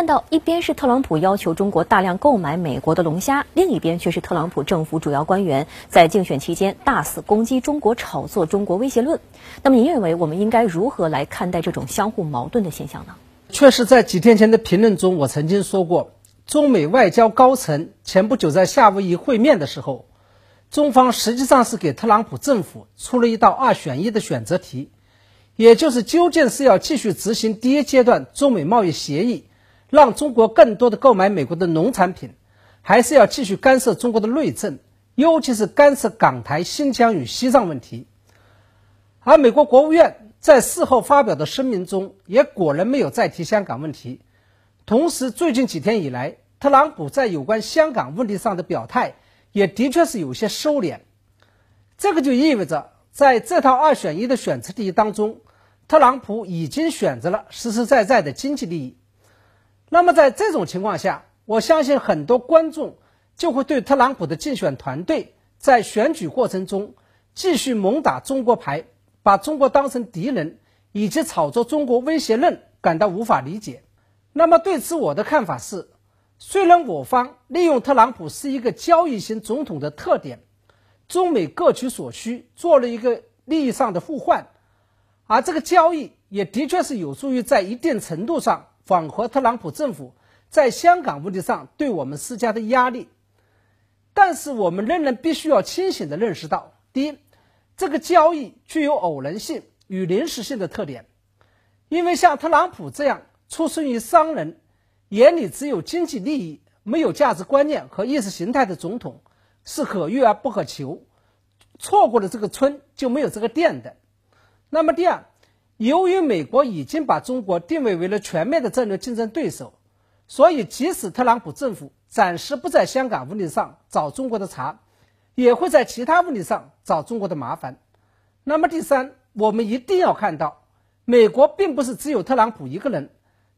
看到一边是特朗普要求中国大量购买美国的龙虾，另一边却是特朗普政府主要官员在竞选期间大肆攻击中国、炒作中国威胁论。那么，您认为我们应该如何来看待这种相互矛盾的现象呢？确实，在几天前的评论中，我曾经说过，中美外交高层前不久在夏威夷会面的时候，中方实际上是给特朗普政府出了一道二选一的选择题，也就是究竟是要继续执行第一阶段中美贸易协议。让中国更多的购买美国的农产品，还是要继续干涉中国的内政，尤其是干涉港台、新疆与西藏问题。而美国国务院在事后发表的声明中，也果然没有再提香港问题。同时，最近几天以来，特朗普在有关香港问题上的表态，也的确是有些收敛。这个就意味着，在这套二选一的选择题当中，特朗普已经选择了实实在在的经济利益。那么在这种情况下，我相信很多观众就会对特朗普的竞选团队在选举过程中继续猛打中国牌，把中国当成敌人，以及炒作中国威胁论感到无法理解。那么对此，我的看法是：虽然我方利用特朗普是一个交易型总统的特点，中美各取所需，做了一个利益上的互换，而这个交易也的确是有助于在一定程度上。缓和特朗普政府在香港问题上对我们施加的压力，但是我们仍然必须要清醒地认识到：第一，这个交易具有偶然性与临时性的特点，因为像特朗普这样出生于商人、眼里只有经济利益、没有价值观念和意识形态的总统是可遇而不可求，错过了这个村就没有这个店的。那么第二。由于美国已经把中国定位为了全面的战略竞争对手，所以即使特朗普政府暂时不在香港问题上找中国的茬，也会在其他问题上找中国的麻烦。那么第三，我们一定要看到，美国并不是只有特朗普一个人，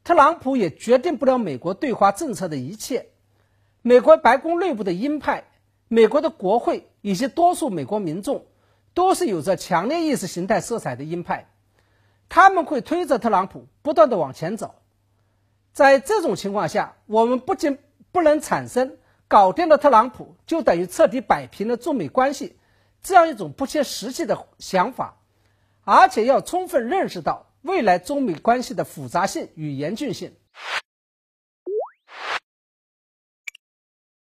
特朗普也决定不了美国对华政策的一切。美国白宫内部的鹰派、美国的国会以及多数美国民众，都是有着强烈意识形态色彩的鹰派。他们会推着特朗普不断的往前走，在这种情况下，我们不仅不能产生搞定了特朗普就等于彻底摆平了中美关系这样一种不切实际的想法，而且要充分认识到未来中美关系的复杂性与严峻性。